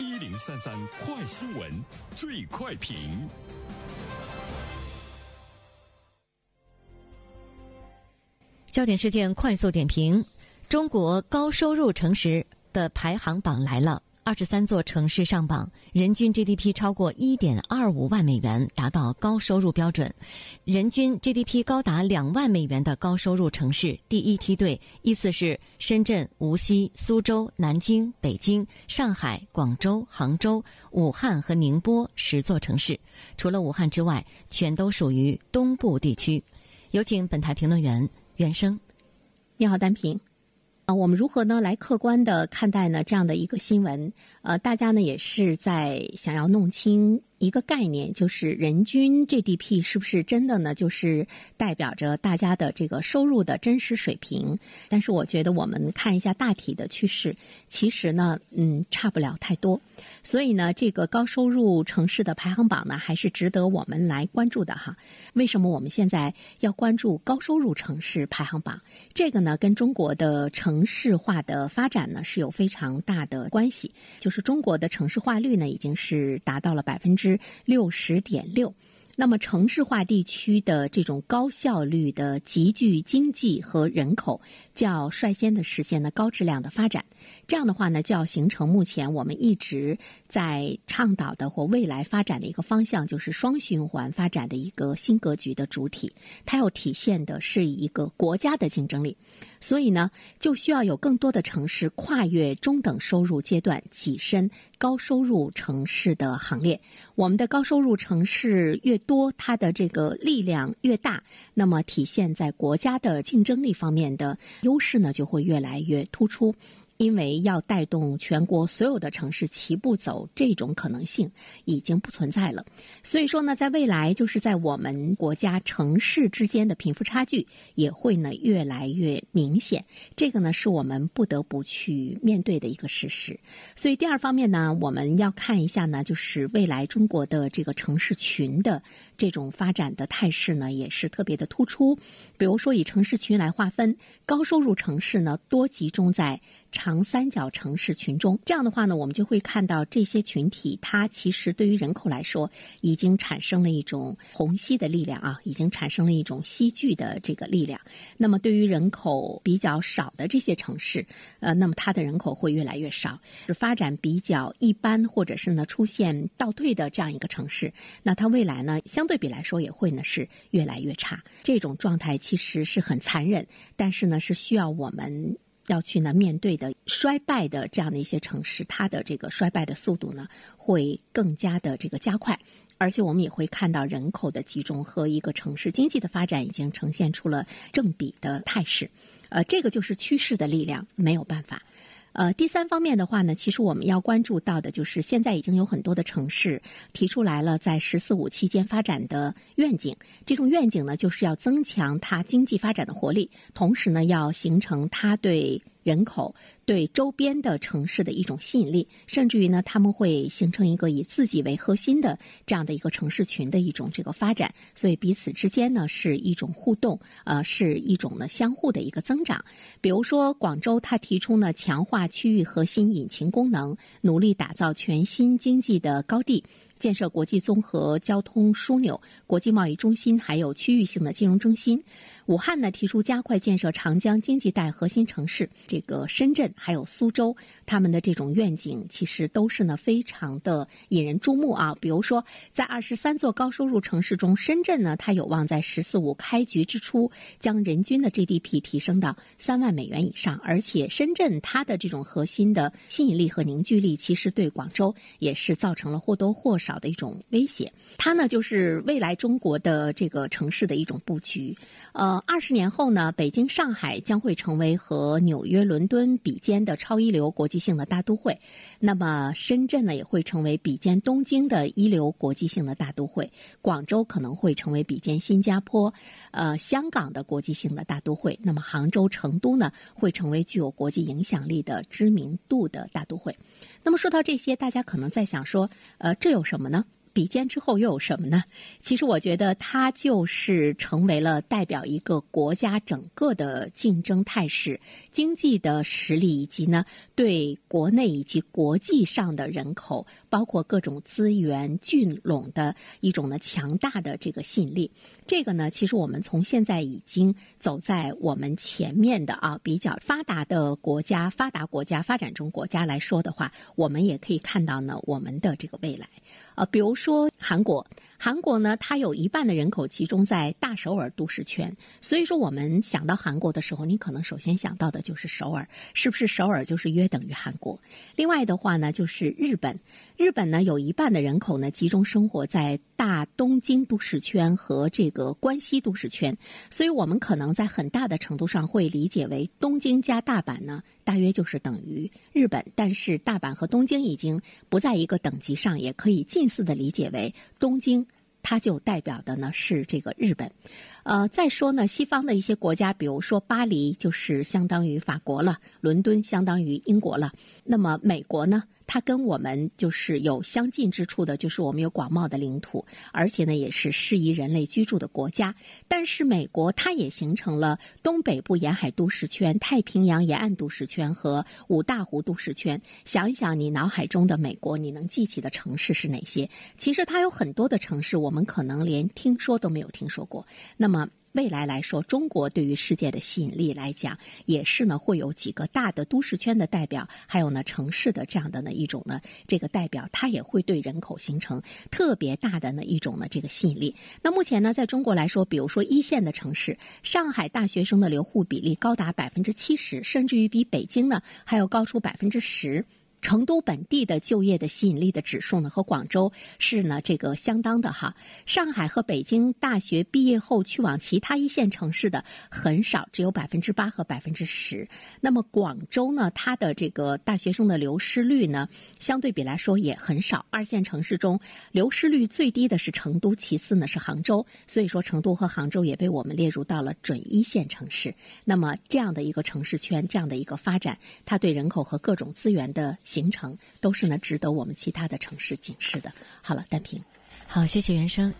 一零三三快新闻，最快评。焦点事件快速点评：中国高收入城市的排行榜来了。二十三座城市上榜，人均 GDP 超过一点二五万美元，达到高收入标准。人均 GDP 高达两万美元的高收入城市，第一梯队依次是深圳、无锡、苏州、南京、北京、上海、广州、杭州、武汉和宁波十座城市。除了武汉之外，全都属于东部地区。有请本台评论员袁生。你好，单平。啊，我们如何呢来客观的看待呢这样的一个新闻？呃，大家呢也是在想要弄清。一个概念就是人均 GDP 是不是真的呢？就是代表着大家的这个收入的真实水平。但是我觉得我们看一下大体的趋势，其实呢，嗯，差不了太多。所以呢，这个高收入城市的排行榜呢，还是值得我们来关注的哈。为什么我们现在要关注高收入城市排行榜？这个呢，跟中国的城市化的发展呢是有非常大的关系。就是中国的城市化率呢，已经是达到了百分之。之六十点六，那么城市化地区的这种高效率的集聚经济和人口，就要率先的实现了高质量的发展。这样的话呢，就要形成目前我们一直在倡导的或未来发展的一个方向，就是双循环发展的一个新格局的主体。它要体现的是一个国家的竞争力。所以呢，就需要有更多的城市跨越中等收入阶段，跻身高收入城市的行列。我们的高收入城市越多，它的这个力量越大，那么体现在国家的竞争力方面的优势呢，就会越来越突出。因为要带动全国所有的城市齐步走，这种可能性已经不存在了。所以说呢，在未来，就是在我们国家城市之间的贫富差距也会呢越来越明显。这个呢是我们不得不去面对的一个事实。所以第二方面呢，我们要看一下呢，就是未来中国的这个城市群的这种发展的态势呢，也是特别的突出。比如说以城市群来划分，高收入城市呢多集中在。长三角城市群中，这样的话呢，我们就会看到这些群体，它其实对于人口来说，已经产生了一种虹吸的力量啊，已经产生了一种吸聚的这个力量。那么，对于人口比较少的这些城市，呃，那么它的人口会越来越少，是发展比较一般，或者是呢出现倒退的这样一个城市，那它未来呢，相对比来说也会呢是越来越差。这种状态其实是很残忍，但是呢，是需要我们。要去呢面对的衰败的这样的一些城市，它的这个衰败的速度呢会更加的这个加快，而且我们也会看到人口的集中和一个城市经济的发展已经呈现出了正比的态势，呃，这个就是趋势的力量，没有办法。呃，第三方面的话呢，其实我们要关注到的就是现在已经有很多的城市提出来了在“十四五”期间发展的愿景。这种愿景呢，就是要增强它经济发展的活力，同时呢，要形成它对。人口对周边的城市的一种吸引力，甚至于呢，他们会形成一个以自己为核心的这样的一个城市群的一种这个发展，所以彼此之间呢是一种互动，呃，是一种呢相互的一个增长。比如说广州，它提出呢强化区域核心引擎功能，努力打造全新经济的高地。建设国际综合交通枢纽、国际贸易中心，还有区域性的金融中心。武汉呢提出加快建设长江经济带核心城市，这个深圳还有苏州，他们的这种愿景其实都是呢非常的引人注目啊。比如说，在二十三座高收入城市中，深圳呢它有望在“十四五”开局之初将人均的 GDP 提升到三万美元以上，而且深圳它的这种核心的吸引力和凝聚力，其实对广州也是造成了或多或少的一种威胁。它呢就是未来中国的这个城市的一种布局，呃。二十年后呢，北京、上海将会成为和纽约、伦敦比肩的超一流国际性的大都会。那么，深圳呢也会成为比肩东京的一流国际性的大都会。广州可能会成为比肩新加坡、呃香港的国际性的大都会。那么，杭州、成都呢会成为具有国际影响力的知名度的大都会。那么，说到这些，大家可能在想说，呃，这有什么呢？比肩之后又有什么呢？其实我觉得它就是成为了代表一个国家整个的竞争态势、经济的实力，以及呢对国内以及国际上的人口，包括各种资源聚拢的一种呢强大的这个吸引力。这个呢，其实我们从现在已经走在我们前面的啊比较发达的国家、发达国家、发展中国家来说的话，我们也可以看到呢我们的这个未来。啊，比如说韩国，韩国呢，它有一半的人口集中在大首尔都市圈，所以说我们想到韩国的时候，你可能首先想到的就是首尔，是不是首尔就是约等于韩国？另外的话呢，就是日本，日本呢有一半的人口呢集中生活在大东京都市圈和这个关西都市圈，所以我们可能在很大的程度上会理解为东京加大阪呢。大约就是等于日本，但是大阪和东京已经不在一个等级上，也可以近似的理解为东京，它就代表的呢是这个日本。呃，再说呢，西方的一些国家，比如说巴黎，就是相当于法国了；伦敦相当于英国了。那么美国呢？它跟我们就是有相近之处的，就是我们有广袤的领土，而且呢也是适宜人类居住的国家。但是美国它也形成了东北部沿海都市圈、太平洋沿岸都市圈和五大湖都市圈。想一想，你脑海中的美国，你能记起的城市是哪些？其实它有很多的城市，我们可能连听说都没有听说过。那么。那么未来来说，中国对于世界的吸引力来讲，也是呢会有几个大的都市圈的代表，还有呢城市的这样的呢一种呢这个代表，它也会对人口形成特别大的呢一种呢这个吸引力。那目前呢，在中国来说，比如说一线的城市，上海大学生的留沪比例高达百分之七十，甚至于比北京呢还要高出百分之十。成都本地的就业的吸引力的指数呢，和广州是呢这个相当的哈。上海和北京大学毕业后去往其他一线城市的很少，只有百分之八和百分之十。那么广州呢，它的这个大学生的流失率呢，相对比来说也很少。二线城市中流失率最低的是成都，其次呢是杭州。所以说，成都和杭州也被我们列入到了准一线城市。那么这样的一个城市圈，这样的一个发展，它对人口和各种资源的。行程都是呢，值得我们其他的城市警示的。好了，单平，好，谢谢袁生。